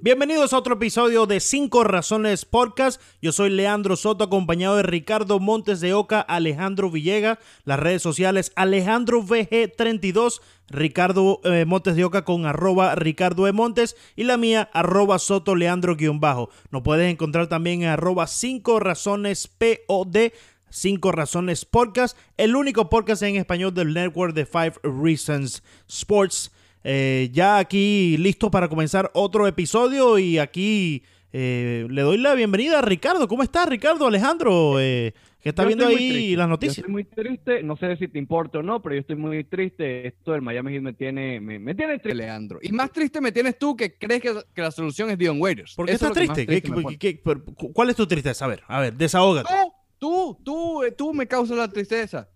Bienvenidos a otro episodio de 5 Razones Podcast. Yo soy Leandro Soto, acompañado de Ricardo Montes de Oca, Alejandro Villega, las redes sociales Alejandro VG32, Ricardo eh, Montes de Oca con arroba Ricardo E. Montes y la mía arroba Soto Leandro guion bajo. Nos puedes encontrar también en arroba 5 Razones POD. 5 Razones Podcast, el único podcast en español del network de 5 Reasons Sports. Eh, ya aquí listo para comenzar otro episodio y aquí eh, le doy la bienvenida a Ricardo. ¿Cómo estás, Ricardo? Alejandro, eh, que está Yo viendo ahí triste. las Yo noticias. estoy muy triste, no sé si te importa o no, pero yo estoy muy triste. Esto del Miami Heat me tiene, me, me tiene triste. Leandro. Y más triste me tienes tú que crees que, que la solución es Dion Waiters. ¿Por qué Eso estás es más triste? ¿Qué- qué- qué- ¿Cuál es tu tristeza? A ver, a ver, desahógate. Tú, tú, tú, eh, tú me causas la tristeza.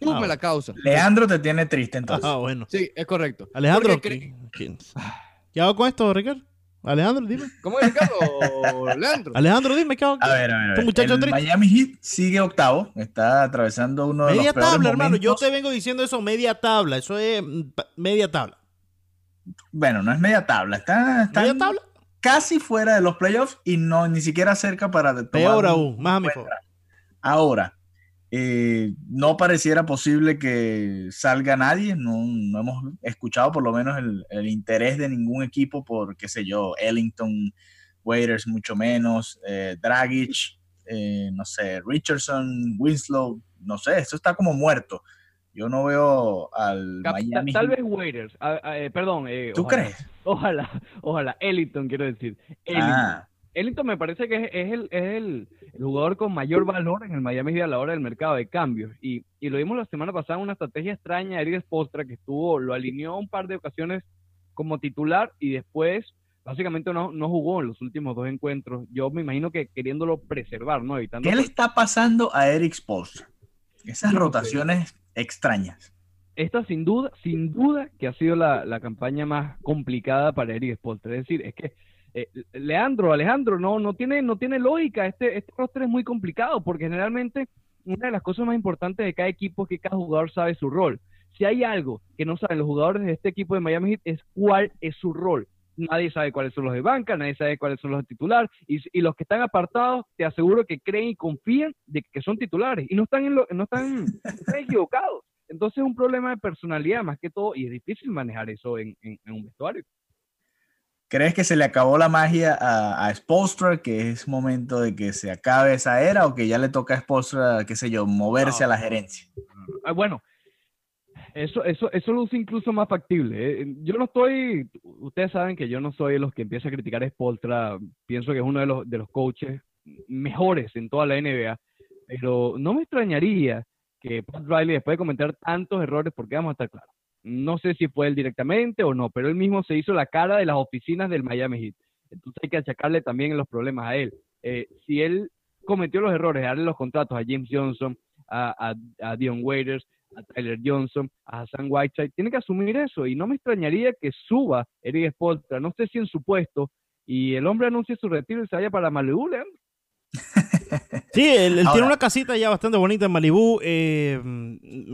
Tú Ah, me la causas. Leandro te tiene triste entonces. Ah, bueno. Sí, es correcto. Alejandro, ¿qué, quién- ¿qué hago con esto, Ricardo? Alejandro, dime. ¿Cómo es Ricardo? Leandro. Alejandro, dime, ¿qué hago? A ver, a ver, ver. muchacho El triste. Miami Heat sigue octavo, está atravesando uno de Media los peores tabla, hermano. Yo te vengo diciendo eso, media tabla. Eso es mm, media tabla. Bueno, no es media tabla, está, está ¿Media tabla? casi fuera de los playoffs y no ni siquiera cerca para tomar Peor aún, más a mi favor. Ahora, eh, no pareciera posible que salga nadie, no, no hemos escuchado por lo menos el, el interés de ningún equipo por, qué sé yo, Ellington, Waiters mucho menos, eh, Dragic, eh, no sé, Richardson, Winslow, no sé, esto está como muerto. Yo no veo al Cap- Miami tal vez Waiters, ah, ah, eh, perdón. eh, ¿Tú ojalá, crees? Ojalá, ojalá. Ellington, quiero decir. Ellington. Ah, Ellington me parece que es, es el, es el, el jugador con mayor valor en el Miami Heat a la hora del mercado de cambios. Y, y lo vimos la semana pasada, una estrategia extraña de Eric Spoelstra que estuvo, lo alineó un par de ocasiones como titular y después básicamente no, no jugó en los últimos dos encuentros. Yo me imagino que queriéndolo preservar, ¿no? Evitando ¿Qué le está pasando a Eric Spoelstra? Esas No sé. rotaciones extrañas. esta sin duda, sin duda que ha sido la, la campaña más complicada para Eric Spoelstra. Es decir, es que eh, Leandro, Alejandro, no, no tiene, no tiene lógica. Este, este roster es muy complicado porque generalmente una de las cosas más importantes de cada equipo es que cada jugador sabe su rol. Si hay algo que no saben los jugadores de este equipo de Miami Heat es cuál es su rol. Nadie sabe cuáles son los de banca, nadie sabe cuáles son los de titular y, y los que están apartados, te aseguro que creen y confían de que son titulares y no están, en lo- no están, están equivocados. Entonces es un problema de personalidad más que todo y es difícil manejar eso en, en- en un vestuario. ¿Crees que se le acabó la magia a, a Spoelstra, que es momento de que se acabe esa era o que ya le toca a Spoelstra, qué sé yo, moverse No. a la gerencia? Ah, bueno, eso, eso, eso luce incluso más factible. eh. Yo no estoy, ustedes saben que yo no soy de los que empieza a criticar a Spoltra, pienso que es uno de los, de los coaches mejores en toda la NBA, pero no me extrañaría que Pat Riley, después de cometer tantos errores, porque vamos a estar claros, no sé si fue él directamente o no, pero él mismo se hizo la cara de las oficinas del Miami Heat. Entonces hay que achacarle también los problemas a él. Eh, si él cometió los errores de darle los contratos a James Johnson, a, Dion Waiters, a Tyler Johnson, a Hassan Whiteside, tiene que asumir eso y no me extrañaría que suba Eric Spoelstra, no sé si en su puesto, y el hombre anuncie su retiro y se vaya para Malibu. Sí, él, él Ahora- tiene una casita ya bastante bonita en Malibú. eh,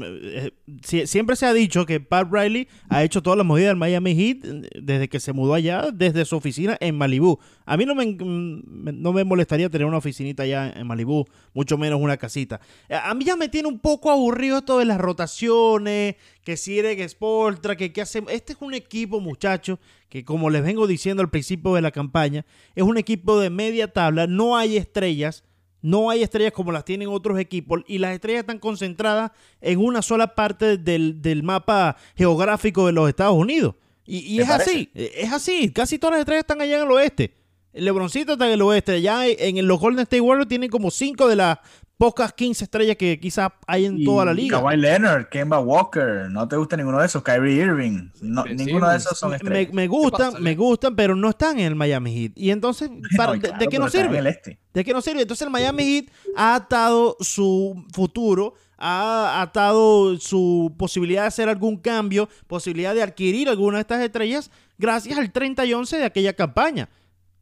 eh, sie- siempre se ha dicho que Pat Riley ha hecho todas las movidas del Miami Heat eh, desde que se mudó allá, desde su oficina en Malibú. A mí no me, mm, no me molestaría tener una oficinita allá en Malibú, mucho menos una casita. Eh, A mí ya me tiene un poco aburrido esto de las rotaciones, que si Eric Spoltra, que qué hacemos. Este es un equipo, muchachos, que como les vengo diciendo al principio de la campaña, es un equipo de media tabla, no hay estrellas. No hay estrellas como las tienen otros equipos y las estrellas están concentradas en una sola parte del, del mapa geográfico de los Estados Unidos. Y, y ¿Te es parece? así, es así. Casi todas las estrellas están allá en el oeste. LeBroncito está en el oeste. En en los Golden State Warriors tienen como cinco de las pocas 15 estrellas que quizás hay en toda la liga. Kawhi Leonard, Kemba Walker, no te gusta ninguno de esos, Kyrie Irving, no, ninguno de esos son estrellas. me gustan, pasa, me gustan, pero no están en el Miami Heat. Y entonces, para- No, de, claro, de qué nos en sirve? el este. ¿De qué nos sirve? Entonces el Miami Heat ha atado su futuro, ha atado su posibilidad de hacer algún cambio, posibilidad de adquirir alguna de estas estrellas gracias al 30 y 11 de aquella campaña.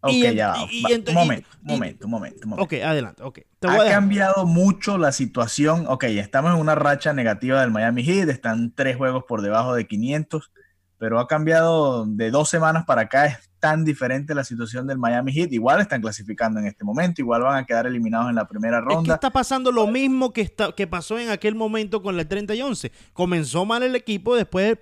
Ok, Y ya va. y- y un momento, momento, un momento, un momento. Ok, adelante, ok. Te voy a ha cambiado mucho la situación. Ok, estamos en una racha negativa del Miami Heat, están tres juegos por debajo de 500, pero ha cambiado de dos semanas para acá. Es tan diferente la situación del Miami Heat. Igual están clasificando en este momento, igual van a quedar eliminados en la primera Es que ronda. está pasando lo mismo que, está, que pasó en aquel momento con el 30 y 11. Comenzó mal el equipo, después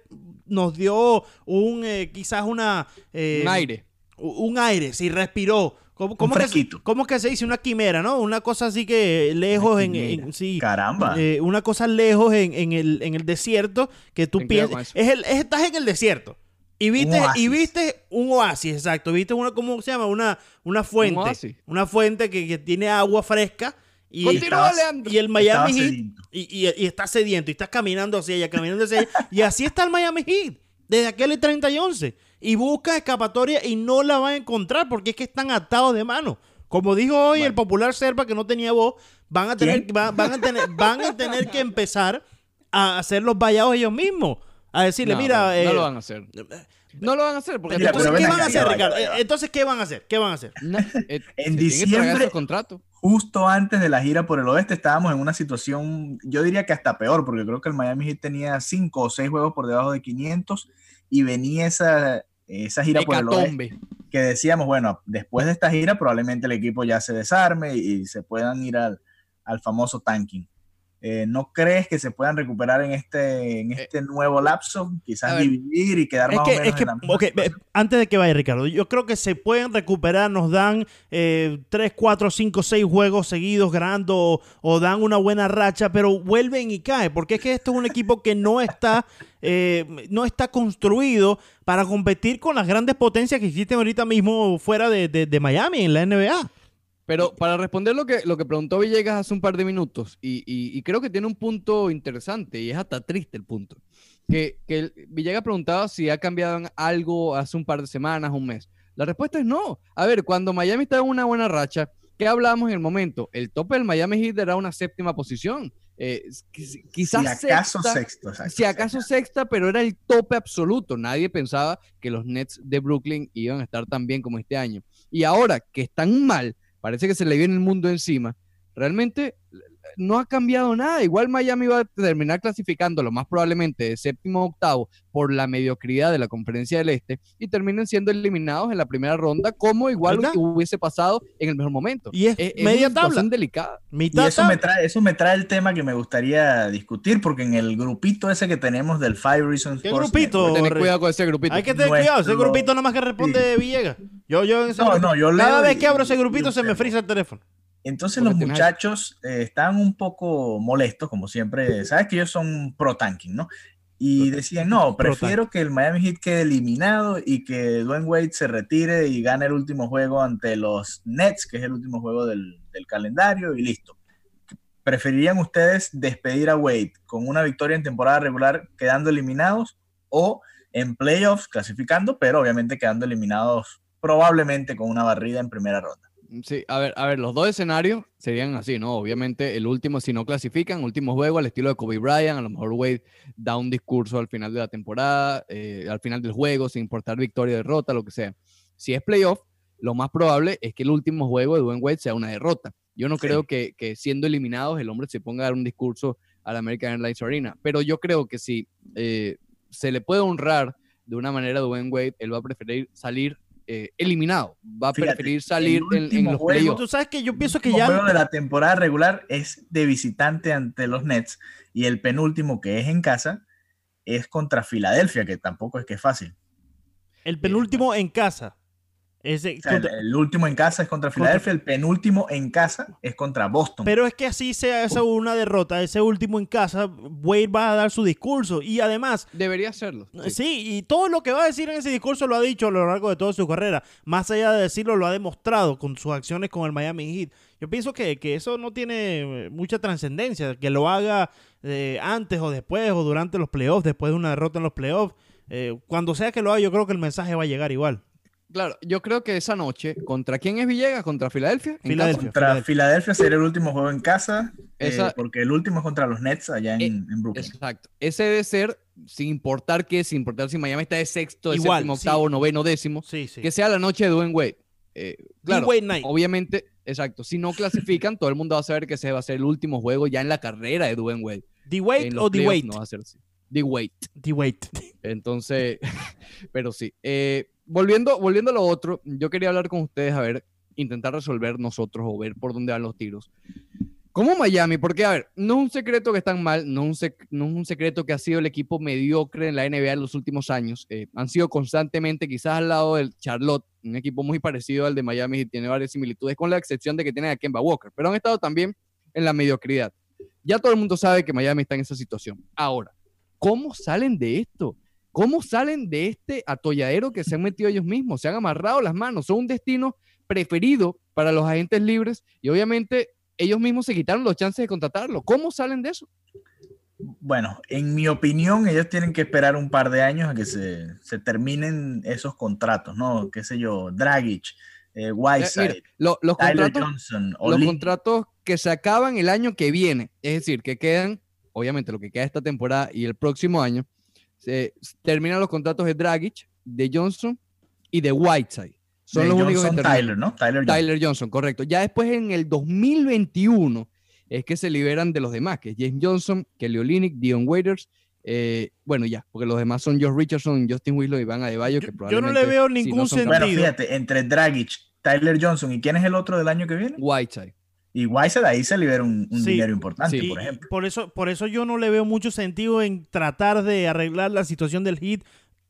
nos dio un eh, quizás una... eh, Un aire. Un aire, sí, respiró. ¿Cómo, cómo que, se- fresquito. cómo que se dice? Una quimera, ¿no? Una cosa así que lejos en, en- sí. Caramba. Eh, una cosa lejos en, en el, en el desierto que tú piensas. Es el, es- estás en el desierto. Y viste, y oasis. viste un oasis, exacto. Viste una, ¿cómo se llama? Una, una fuente. Una fuente que, que tiene agua fresca. Y, Continúa, y el Miami Heat. Y, y, y está sediento. Y estás caminando hacia allá, caminando hacia allá. y así está el Miami Heat. Desde aquel 30 y 11. Y busca escapatoria y no la va a encontrar porque es que están atados de mano. Como dijo hoy el popular Serpa que no tenía voz, van a tener, ¿Quién? va- van a tener, van a tener que empezar a hacer los vallados ellos mismos. A decirle, No, mira, no, no eh, lo van a hacer. No lo van a hacer porque Mira, entonces, ¿qué van a hacer, Ricardo? Eh, Entonces, ¿qué van a hacer? ¿Qué van a hacer? Eh, En diciembre- esos contratos. Justo antes de la gira por el oeste estábamos en una situación, yo diría que hasta peor, porque creo que el Miami Heat tenía cinco o seis juegos por debajo de 500 y venía esa, esa gira por el oeste que decíamos, bueno, después de esta gira probablemente el equipo ya se desarme y, se puedan ir al, al famoso tanking. Eh, ¿No crees que se puedan recuperar en este, en este nuevo lapso? Quizás ver, dividir y quedar más que, o menos que en la misma ok, eh, situación? antes de que vaya Ricardo, yo creo que se pueden recuperar, nos dan eh, 3, 4, 5, 6 juegos seguidos ganando o, o dan una buena racha, pero vuelven y caen, porque es que esto es un equipo que no está, eh, no está construido para competir con las grandes potencias que existen ahorita mismo fuera de, de- Miami, en la NBA. Pero para responder lo que, lo que preguntó Villegas hace un par de minutos, y, y- creo que tiene un punto interesante, y es hasta triste el punto, que, que Villegas preguntaba si ha cambiado algo hace un par de semanas, un mes. La respuesta es no. A ver, cuando Miami estaba en una buena racha, ¿qué hablábamos en el momento? El tope del Miami Heat era una séptima posición. Eh, quiz- quizás si acaso sexta, sexto, exacto. si acaso sexta, pero era el tope absoluto. Nadie pensaba que los Nets de Brooklyn iban a estar tan bien como este año. Y ahora que están mal, parece que se le viene el mundo encima. Realmente no ha cambiado nada. Igual Miami va a terminar clasificando lo más probablemente de séptimo o octavo por la mediocridad de la conferencia del Este y terminen siendo eliminados en la primera ronda, como igual ¿Verdad? hubiese pasado en el mejor momento. Y es media una tabla. situación delicada. Y eso me, trae, eso me trae el tema que me gustaría discutir, porque en el grupito ese que tenemos del Five Reasons ¿Qué Sports grupito? Tener cuidado con ese grupito. Hay que tener Nuestro- cuidado, ese grupito nada más que responde Villegas. Yo, yo en ese No, grupo- no, yo Cada leo vez y- que abro ese grupito se me frisa el teléfono. Entonces Porque los muchachos eh, están un poco molestos, como siempre. Sabes que ellos son pro tanking, ¿no? Y decían, no, prefiero que el Miami Heat quede eliminado y que Dwayne Wade se retire y gane el último juego ante los Nets, que es el último juego del, del calendario, y listo. ¿Preferirían ustedes despedir a Wade con una victoria en temporada regular quedando eliminados o en playoffs clasificando, pero obviamente quedando eliminados probablemente con una barrida en primera ronda? Sí, a ver, a ver, los dos escenarios serían así, ¿no? Obviamente, el último, si no clasifican, último juego al estilo de Kobe Bryant, a lo mejor Wade da un discurso al final de la temporada, eh, al final del juego, sin importar victoria o derrota, lo que sea. Si es playoff, lo más probable es que el último juego de Dwayne Wade sea una derrota. Yo no Sí. creo que, que siendo eliminados el hombre se ponga a dar un discurso a la American Airlines Arena, pero yo creo que si eh, se le puede honrar de una manera a Dwayne Wade, él va a preferir salir eh, eliminado, va a Fíjate, preferir el salir en, en los juego- playoffs. Tú sabes que yo pienso que ya juego de la temporada regular es de visitante ante los Nets y el penúltimo que es en casa es contra Filadelfia, que tampoco es que es fácil. el penúltimo en casa. Ese, O sea, el, contra- el último en casa es contra Filadelfia, el penúltimo en casa es contra Boston. Pero es que así sea esa una derrota, ese último en casa, Wade va a dar su discurso. Y además, Debería hacerlo. sí. sí. y todo lo que va a decir en ese discurso lo ha dicho a lo largo de toda su carrera. Más allá de decirlo, lo ha demostrado con sus acciones con el Miami Heat. Yo pienso que, que eso no tiene eh, mucha trascendencia. Que lo haga eh, antes o después o durante los playoffs, después de una derrota en los playoffs. Eh, cuando sea que lo haga, yo creo que el mensaje va a llegar igual. Claro, yo creo que esa noche, ¿contra quién es Villegas? ¿Contra Filadelfia? ¿En Filadelfia. contra Filadelfia. Filadelfia sería el último juego en casa, eh, porque el último es contra los Nets allá en, Eh, en Brooklyn. Exacto. Ese debe ser, sin importar qué, sin importar si Miami está de sexto, de Igual, séptimo, sí. octavo, noveno, décimo, Sí, sí. que sea la noche de Dwayne Wade. Eh, claro, night. obviamente, exacto. Si no clasifican, todo el mundo va a saber que ese va a ser el último juego ya en la carrera de Dwayne Wade. En los o playoffs D-Wade. No va a ser así. D-Wade. D-Wade. Entonces, pero sí. Eh, volviendo, volviendo a lo otro, yo quería hablar con ustedes, a ver, intentar resolver nosotros o ver por dónde van los tiros. Como Miami, porque a ver, no es un secreto que están mal, no es un, no es un secreto que ha sido el equipo mediocre en la NBA en los últimos años. eh, han sido constantemente, quizás al lado del Charlotte, un equipo muy parecido al de Miami y tiene varias similitudes, con la excepción de que tienen a Kemba Walker, pero han estado también en la mediocridad. Ya todo el mundo sabe que Miami está en esa situación. Ahora, ¿cómo salen de esto? ¿Cómo salen de este atolladero que se han metido ellos mismos? Se han amarrado las manos, son un destino preferido para los agentes libres y obviamente ellos mismos se quitaron los chances de contratarlo. ¿Cómo salen de eso? Bueno, en mi opinión, ellos tienen que esperar un par de años a que se, se terminen esos contratos, ¿no? Qué sé yo, Dragic, eh, Eh, Whiteside, mira, lo- los, Tyler contratos, Johnson, los contratos que se acaban el año que viene, es decir, que quedan, obviamente lo que queda esta temporada y el próximo año, se terminan los contratos de Dragic, de Johnson y de Whiteside. Son de los únicos que Johnson. Tyler, ¿no? Tyler Johnson. Tyler Johnson, correcto. Ya después en el 2021 es que se liberan de los demás, que es James Johnson, Kelly Olynyk, Dion Waiters, eh, bueno ya, porque los demás son Josh Richardson, Justin Winslow y Van Adebayo, que Yo- yo no probablemente le veo si ningún son sentido. Bueno, fíjate, entre Dragic, Tyler Johnson y quién es el otro del año que viene? Whiteside. Y Whiteside ahí se libera un, un Sí. dinero importante, Sí. por ejemplo. Por eso, por eso yo no le veo mucho sentido en tratar de arreglar la situación del Heat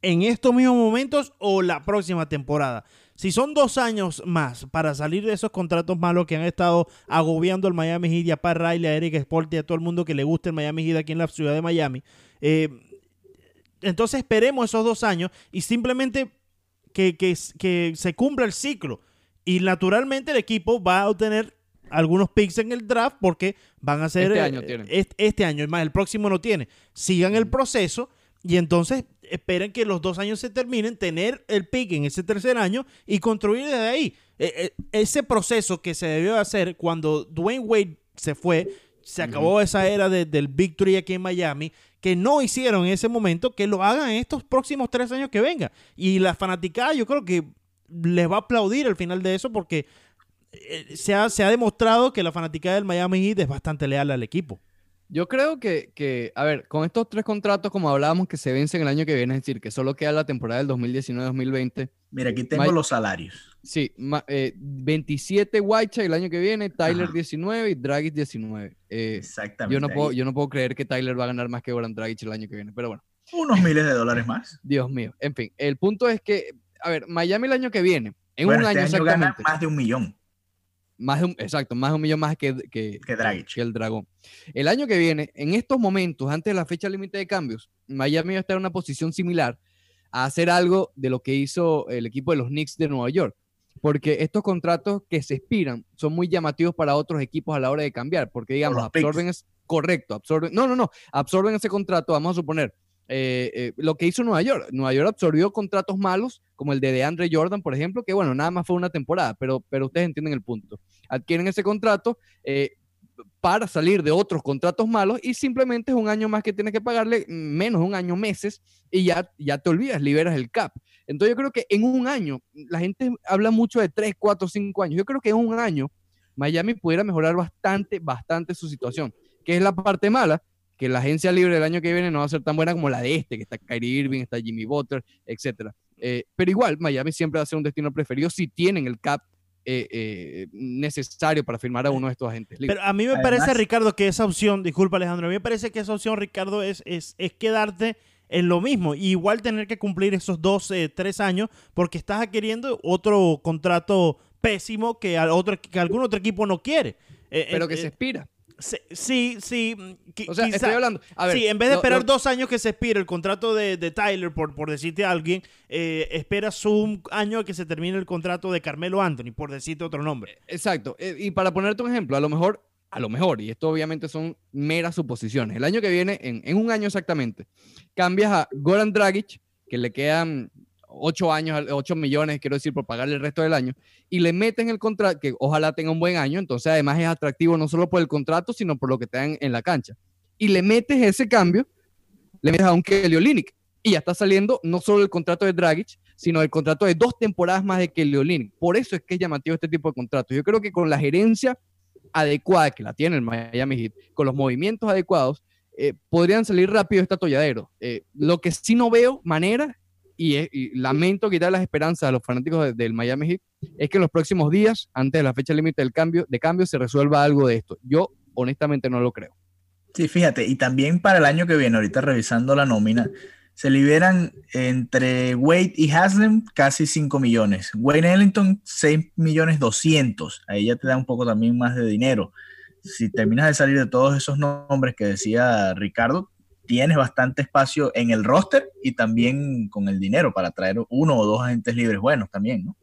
en estos mismos momentos o la próxima temporada. Si son dos años más para salir de esos contratos malos que han estado agobiando al Miami Heat y a Pat Riley, a Eric Sport y a todo el mundo que le guste el Miami Heat aquí en la ciudad de Miami, eh, entonces esperemos esos dos años y simplemente que, que- que se cumpla el ciclo. Y naturalmente el equipo va a obtener algunos picks en el draft porque van a ser... Este eh, año tienen. Este, este año, es más, el próximo no tiene. Sigan el proceso y entonces esperen que los dos años se terminen, tener el pick en ese tercer año y construir desde ahí. Eh, eh, ese proceso que se debió hacer cuando Dwayne Wade se fue, se acabó esa era de- del Victory aquí en Miami, que no hicieron en ese momento, que lo hagan en estos próximos tres años que vengan. Y la fanaticada yo creo que les va a aplaudir al final de eso porque eh, se, ha, se ha demostrado que la fanaticada del Miami Heat es bastante leal al equipo. Yo creo que, que, a ver, con estos tres contratos, como hablábamos, que se vencen el año que viene, es decir, que solo queda la temporada del 2019-2020. Mira, aquí tengo Mike- los salarios. Sí, ma- eh, 27 Whiteside el año que viene, Tyler Ajá. 19 y Dragic 19. Eh, Exactamente. yo, no puedo, yo no puedo creer que Tyler va a ganar más que Goran Dragic el año que viene, pero bueno, Unos miles de dólares más. Dios mío. En fin, el punto es que, a ver, Miami el año que viene, en bueno, un este año año gana exactamente, más de un millón más de un, exacto, más de un millón más que, que, que Dragic. que el Dragón. El año que viene, en estos momentos, antes de la fecha límite de cambios, Miami va a estar en una posición similar a hacer algo de lo que hizo el equipo de los Knicks de Nueva York. Porque estos contratos que se expiran son muy llamativos para otros equipos a la hora de cambiar, porque digamos, absorben es correcto, absorben, no, no, no, absorben ese contrato, vamos a suponer, eh, eh, lo que hizo Nueva York. Nueva York absorbió contratos malos, como el de DeAndre Jordan, por ejemplo, que bueno, nada más fue una temporada, pero, pero ustedes entienden el punto. Adquieren ese contrato eh, para salir de otros contratos malos y simplemente es un año más que tienes que pagarle, menos un año, meses, y ya, ya te olvidas, liberas el cap. Entonces yo creo que en un año, la gente habla mucho de 3, 4, 5 años, yo creo que en un año Miami pudiera mejorar bastante, bastante su situación, que es la parte mala, que la agencia libre del año que viene no va a ser tan buena como la de este, que está Kyrie Irving, está Jimmy Butler, etcétera. Eh, pero igual, Miami siempre va a ser un destino preferido si tienen el cap eh, eh, necesario para firmar a uno de estos agentes libres. Pero a mí me Además- parece, Ricardo, que esa opción, disculpa Alejandro, a mí me parece que esa opción, Ricardo, es, es, es quedarte en lo mismo. Y igual tener que cumplir esos dos, eh, tres años porque estás adquiriendo otro contrato pésimo que, al otro, que algún otro equipo no quiere. Eh, Pero eh, que se expira. Sí, sí, mm, O sea, quizá- estoy hablando. A ver, sí, en vez de esperar dos años que se expire el contrato de, de Tyler, por, por decirte a alguien, eh, esperas un año que se termine el contrato de Carmelo Anthony, por decirte otro nombre. Exacto. Eh, Y para ponerte un ejemplo, a lo mejor, a lo mejor, y esto obviamente son meras suposiciones, el año que viene, en, en un año exactamente, cambias a Goran Dragic, que le quedan 8 años, 8 millones, quiero decir, por pagarle el resto del año, y le meten el contrato, que ojalá tenga un buen año, entonces además es atractivo no solo por el contrato, sino por lo que te dan en la cancha. Y le metes ese cambio, le metes a un Kelly Olynyk, y ya está saliendo no solo el contrato de Dragic, sino el contrato de dos temporadas más de Kelly Olynyk. Por eso es que es llamativo este tipo de contratos. Yo creo que con la gerencia adecuada que la tiene el Miami Heat, con los movimientos adecuados, eh, podrían salir rápido este atolladero. Eh, lo que sí no veo manera, y, y lamento quitar las esperanzas a los fanáticos de- del Miami Heat, es que en los próximos días, antes de la fecha límite del cambio, de cambio, se resuelva algo de esto. Yo honestamente no lo creo. Sí, fíjate, y también para el año que viene, ahorita revisando la nómina, se liberan entre Wade y Haslem casi 5 millones. Wayne Ellington 6 millones 200. Ahí ya te da un poco también más de dinero. Si terminas de salir de todos esos nombres que decía Ricardo, tienes bastante espacio en el roster y también con el dinero para traer uno o dos agentes libres buenos también, ¿no?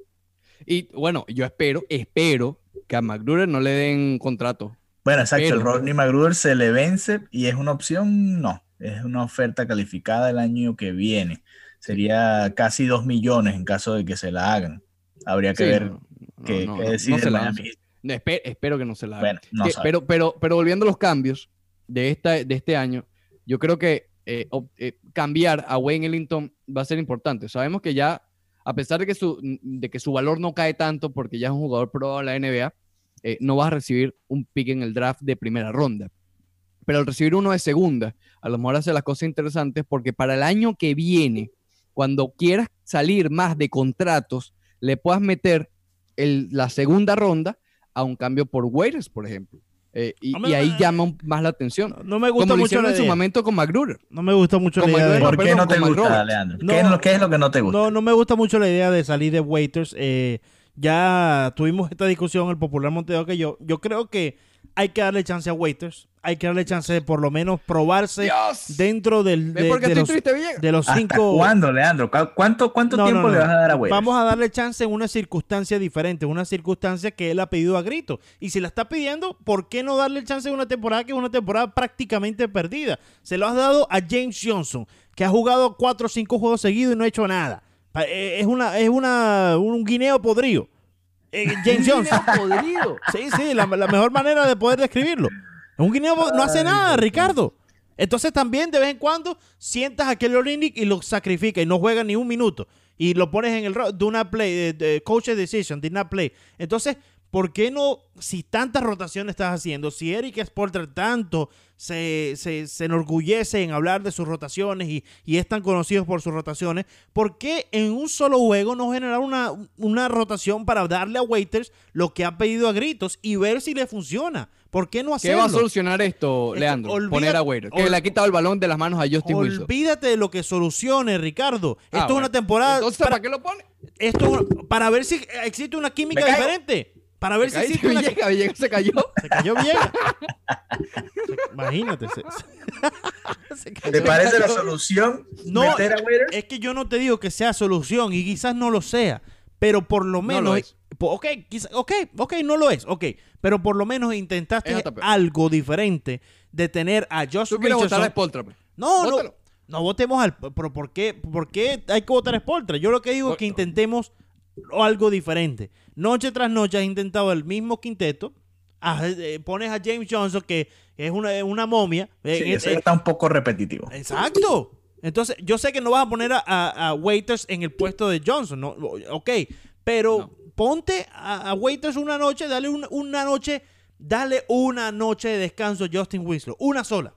Y bueno, yo espero, espero que a McGruder no le den contrato. Bueno, exacto, el Rodney McGruder se le vence y es una opción, no, es una oferta calificada el año que viene. Sería casi 2 millones en caso de que se la hagan. Habría que Sí, ver no, qué, no, qué no, se la espe- espero que no se la hagan. Bueno, Que- pero, pero, pero volviendo a los cambios de, esta, de este año, yo creo que eh, eh, cambiar a Wayne Ellington va a ser importante. Sabemos que ya, a pesar de que su, de que su valor no cae tanto porque ya es un jugador probado en la NBA, eh, no vas a recibir un pick en el draft de primera ronda. Pero al recibir uno de segunda, a lo mejor hace las cosas interesantes porque para el año que viene, cuando quieras salir más de contratos, le puedas meter el- la segunda ronda a un cambio por waivers, por ejemplo. Eh, y, ahí eh, llama un- más la atención. No, no me gusta Como lo mucho la en su idea. momento con McGruder. No me gusta mucho Como la idea de... ¿Por qué no te gusta. Leandro? No. ¿Qué, es lo, qué es lo que no te gusta? No, no me gusta mucho la idea de salir de waiters. eh, ya tuvimos esta discusión, el popular Monteo que yo. Yo creo que hay que darle chance a waiters. Hay que darle chance de por lo menos probarse Dios. dentro del, ¿Ves de, de los, de los ¿Hasta cinco. cuándo, Leandro? ¿Cu- ¿Cuánto, cuánto No, tiempo no. le vas a dar a Wade? Vamos a darle chance en una circunstancia diferente, una circunstancia que él ha pedido a grito. Y si la está pidiendo, ¿por qué no darle chance en una temporada que es una temporada prácticamente perdida? Se lo has dado a James Johnson, que ha jugado cuatro o cinco juegos seguidos y no ha hecho nada. Eh, Es una, es una, un guineo podrido. Eh, James. Podrido. Sí, sí, la, la mejor manera de poder describirlo. Un guineo no hace nada, Ricardo. Entonces también de vez en cuando sientas a Kelly Olynyk y lo sacrifica y no juega ni un minuto. Y lo pones en el do not play, eh, coach decision, did not play. Entonces, ¿por qué no, si tantas rotaciones estás haciendo, si Eric Sporter tanto se, se, se enorgullece en hablar de sus rotaciones y, y es tan conocido por sus rotaciones, ¿por qué en un solo juego no generar una, una rotación para darle a Waiters lo que ha pedido a gritos y ver si le funciona? ¿Por qué no ¿Qué hacerlo? va a solucionar esto, Esto, Leandro? olvida- Poner a Waiter. Que ol- le ha quitado el balón de las manos a Justin Wilson. Olvídate de lo que solucione, Ricardo. Esto Ah, es bueno. una temporada Entonces, para, ¿para qué lo pone? esto es para ver si existe una química diferente. Para ver si una Villegas, Villegas se cayó. Se cayó bien. Se- Imagínate. se- se- se cayó. ¿Te parece la solución No, meter a Waiters? Es que yo no te digo que sea solución y quizás no lo sea, pero por lo menos. lo es. po- ok, ok, ok, no lo es, ok, pero por lo menos intentaste algo diferente de tener a Josh Tú quieres votar a. Spoltra, pues. No, no, Vótalo. no votemos al. Pero ¿por qué, ¿por qué hay que votar a Spoltra? Yo lo que digo es que intentemos algo diferente. Noche tras noche has intentado el mismo quinteto. ah, eh, pones a James Johnson, que es una, una momia. eh, Sí, eh, eso ya está un poco repetitivo. Exacto. Entonces, yo sé que no vas a poner a, a- a Waiters en el puesto de Johnson, ¿no? Ok, pero No. ponte a, a Waiters una noche, dale una, una noche, dale una noche de descanso a Justin Winslow, una sola.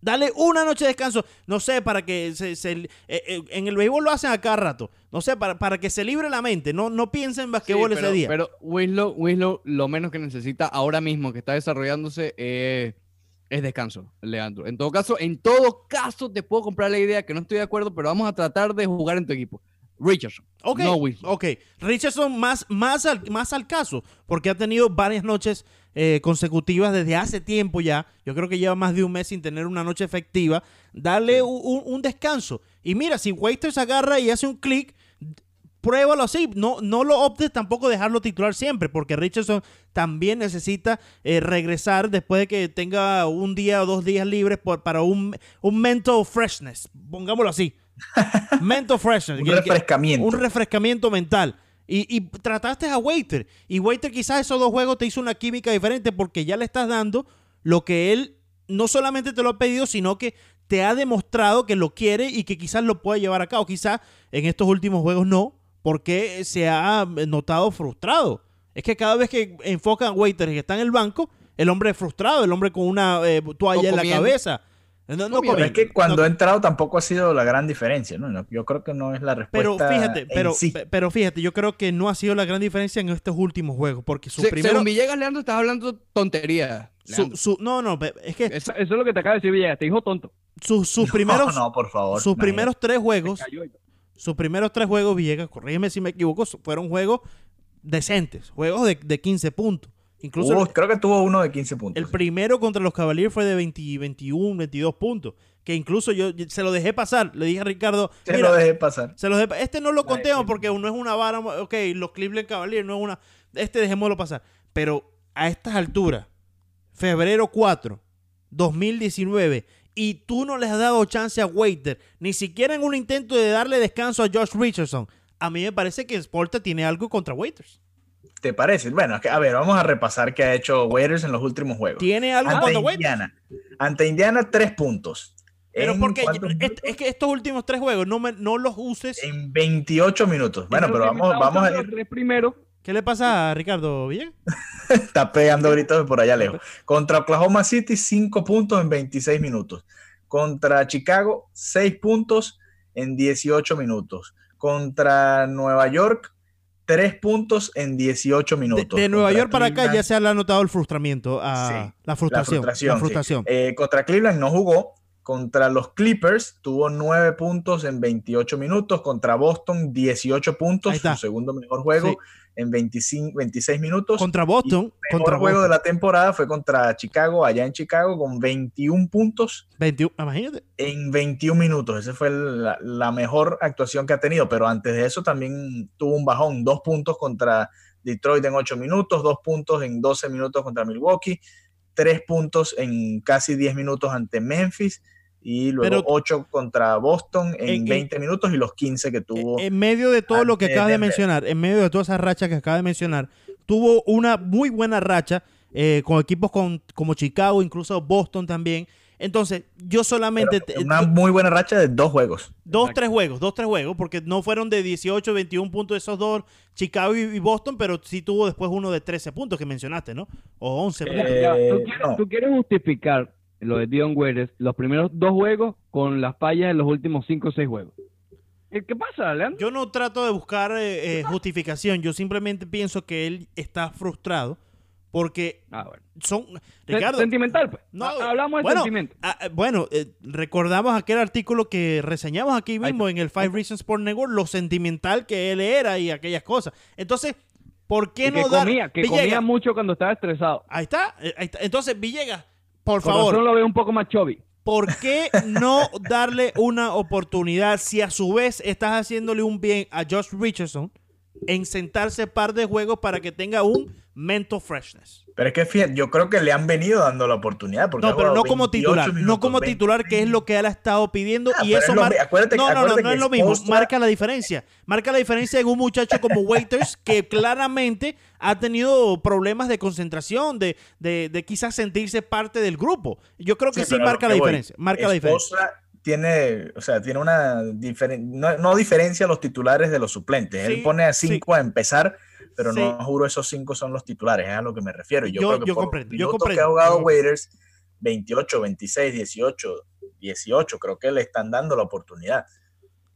Dale una noche de descanso, no sé, para que se, se- eh, eh, en el béisbol lo hacen a cada rato, no sé, para, para que se libre la mente, no, no piensen en basquetbol ese día. Pero Winslow, Winslow lo menos que necesita ahora mismo que está desarrollándose es Es descanso, Leandro. En todo caso, en todo caso te puedo comprar la idea que no estoy de acuerdo, pero vamos a tratar de jugar en tu equipo. Richardson. Ok, No Wilson. ok. Richardson más, más, al, más al caso, porque ha tenido varias noches eh, consecutivas desde hace tiempo ya. Yo creo que lleva más de un mes sin tener una noche efectiva. Darle un, un- un descanso. Y mira, si Waiters agarra y hace un clic, pruébalo así. No, no lo optes tampoco dejarlo titular siempre, porque Richardson también necesita eh, regresar después de que tenga un día o dos días libres por- para un, un mental freshness. Pongámoslo así. mental freshness. Un refrescamiento. un refrescamiento mental. Y, y trataste a Waiter. Y Waiter quizás esos dos juegos te hizo una química diferente porque ya le estás dando lo que él no solamente te lo ha pedido, sino que te ha demostrado que lo quiere y que quizás lo puede llevar a cabo. Quizás en estos últimos juegos no, porque se ha notado frustrado. Es que cada vez que enfocan a Waiter y está en el banco, el hombre es frustrado, el hombre con una eh, toalla en la cabeza. No, no es que cuando No- ha entrado tampoco ha sido la gran diferencia, ¿no? No, Yo creo que no es la respuesta. Pero fíjate, en pero, sí. pero fíjate, yo creo que no ha sido la gran diferencia en estos últimos juegos, porque su Se- primero, Según Villegas, Leandro, estás hablando tontería. su, su- no, no, es que Eso, eso es lo que te acaba de decir Villegas, te dijo tonto. su- sus primeros, No, no, por favor. sus primeros tres juegos, sus primeros tres juegos, Villegas, corrígeme si me equivoco, su- fueron juegos decentes, juegos de, de 15 puntos. Incluso el, creo que tuvo uno de 15 puntos. el primero contra los Cavaliers fue de 20, 21, 22 puntos, que incluso yo se lo dejé pasar, le dije a Ricardo, Se mira, lo dejé pasar. Se los de- este no lo contemos porque no es una vara. Ok, los Cleveland Cavaliers no es una. Este dejémoslo pasar. Pero a estas alturas, febrero 4, 2019, y tú no les has dado chance a Waiter, ni siquiera en un intento de darle descanso a Josh Richardson. A mí me parece que Sporta tiene algo contra Waiters. ¿Te parece? Bueno, es que, a ver, vamos a repasar qué ha hecho Waiters en los últimos juegos. Tiene algo Ante contra Waiters. Indiana. Ante Indiana, tres puntos. Pero ¿En porque es, que estos últimos tres juegos no, me- no los uses. En 28 minutos. Bueno, pero vamos, vamos a ir. primero. ¿Qué le pasa a Ricardo Villegas? Está pegando gritos por allá lejos. Contra Oklahoma City, 5 puntos en 26 minutos. Contra Chicago, 6 puntos en 18 minutos. Contra Nueva York, 3 puntos en 18 De, minutos. de Nueva York para acá ya se ha notado el frustramiento, a- Sí, la frustración. La frustración, frustración. sí. Eh, contra Cleveland no jugó. Contra los Clippers tuvo 9 puntos en 28 minutos. Contra Boston, 18 Ahí puntos, su segundo mejor juego Sí. En 25, 26 minutos. Contra Boston. El Contra mejor juego Boston. de la temporada fue contra Chicago, allá en Chicago, con 21 puntos 21, imagínate. en 21 minutos. Esa fue la, la mejor actuación que ha tenido, pero antes de eso también tuvo un bajón, dos puntos contra Detroit en 8 minutos, dos puntos en 12 minutos contra Milwaukee, tres puntos en casi 10 minutos ante Memphis y luego Pero- 8 contra Boston en, En- en- 20 minutos y los 15 que tuvo. En medio de todo lo que acabas de mencionar, en medio de todas esas rachas que acabas de mencionar, tuvo una muy buena racha eh, con equipos con- como Chicago, incluso Boston también. Entonces, yo solamente... pero una muy buena racha de dos juegos. Dos, Exacto. tres juegos, dos, tres juegos, porque no fueron de 18, 21 puntos esos dos, Chicago y, y Boston, pero sí tuvo después uno de 13 puntos que mencionaste, ¿no? O 11 Ya, puntos. Eh, ya, ¿Tú, quieres, no. tú quieres justificar lo de Dion Waiters los primeros dos juegos con las fallas en los últimos cinco o seis juegos. ¿Qué, qué pasa, Leandro? Yo no trato de buscar eh, eh, justificación, yo simplemente pienso que él está frustrado porque Ah, bueno. son... Ricardo, Sentimental, pues. No, Ha- Hablamos de bueno, sentimiento. Ah, bueno, eh, recordamos aquel artículo que reseñamos aquí mismo en el Five Reasons Sport Network, lo sentimental que él era y aquellas cosas. Entonces, ¿por qué Y que no dar... comía, que Villegas, comía mucho cuando estaba estresado. Ahí está, eh, ahí está. Entonces, Villegas, por favor, lo veo un poco más. ¿por qué no darle una oportunidad si a su vez estás haciéndole un bien a Josh Richardson en sentarse par de juegos para que tenga un mental freshness? Pero es que fíjate, yo creo que le han venido dando la oportunidad. Porque No, pero no como 28 titular, no como 20. titular, que es lo que él ha estado pidiendo Ah, y eso es marca... acuérdate- no, no, no, no que es lo mismo, marca la diferencia. Marca la diferencia en un muchacho como Waiters que claramente ha tenido problemas de concentración, de, de, de quizás sentirse parte del grupo. Yo creo que sí, marca la voy, diferencia, marca la diferencia. Tiene, o sea, tiene una diferencia, no, no diferencia a los titulares de los suplentes. Sí, Él pone a sí. cinco a empezar, pero Sí. no juro esos cinco son los titulares, es a lo que me refiero. Yo, Yo- creo que yo por comprendo, yo comprendo, que ha jugado Waiters, 28, 26, 18, 18, creo que le están dando la oportunidad.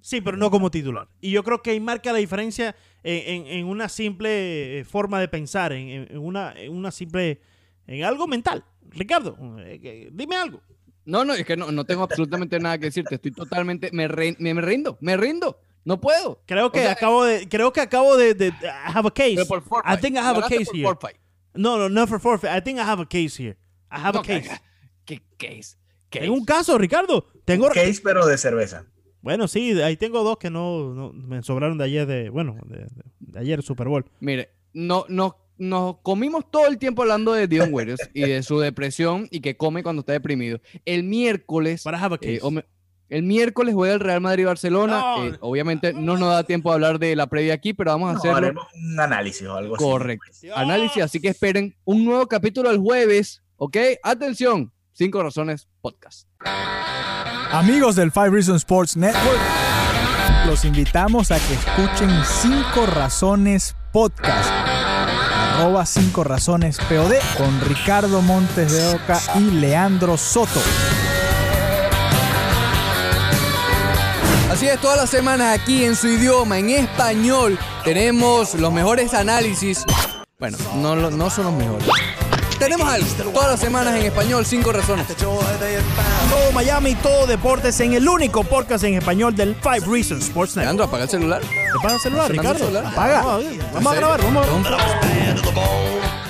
Sí, pero no como titular. Y yo creo que ahí marca la diferencia en, en- en una simple eh, forma de pensar, en, en- en una, en una simple en algo mental. Ricardo, eh, eh, dime algo. No, no, es que no, no tengo absolutamente nada que decirte. Estoy totalmente. Me, re- me, me rindo, me rindo. No puedo. Creo que O sea, acabo de, creo que acabo de, de- I have a case. Pero por forfeit. I think I have a case por here. forfeit. No, no, no for forfeit. I think I have a case here. I have No, a case. ¿Qué case? ¿Qué Tengo un caso, Ricardo. Tengo. Case, pero de cerveza. Bueno, sí, ahí tengo dos que no, no- me sobraron de ayer de, bueno, de, de- de ayer Super Bowl. Mire, no, no, nos comimos todo el tiempo hablando de Dion Waiters y de su depresión y que come cuando está deprimido. El miércoles, But I have a case. eh, me- el miércoles juega el Real Madrid-Barcelona. No. Eh, obviamente no nos da tiempo de hablar de la previa aquí, pero vamos a No, hacerlo. haremos un análisis o algo así. Correcto. Análisis, así que esperen un nuevo capítulo el jueves, ¿ok? Atención, Cinco Razones Podcast. Amigos del Five Reasons Sports Network, los invitamos a que escuchen 5 Razones Podcast. Arroba 5 Razones POD con Ricardo Montes de Oca y Leandro Soto. Así es, todas las semanas aquí en su idioma, en español, tenemos los mejores análisis. Bueno, no, no son los mejores. Tenemos algo. Todas las semanas en español, cinco razones. Todo Miami, todo deportes en el único podcast en español del Five Reasons Sports Network. Leandro, apaga el celular. ¿Te paga el celular, Ricardo? celular. Apaga. Vamos a grabar, vamos a grabar.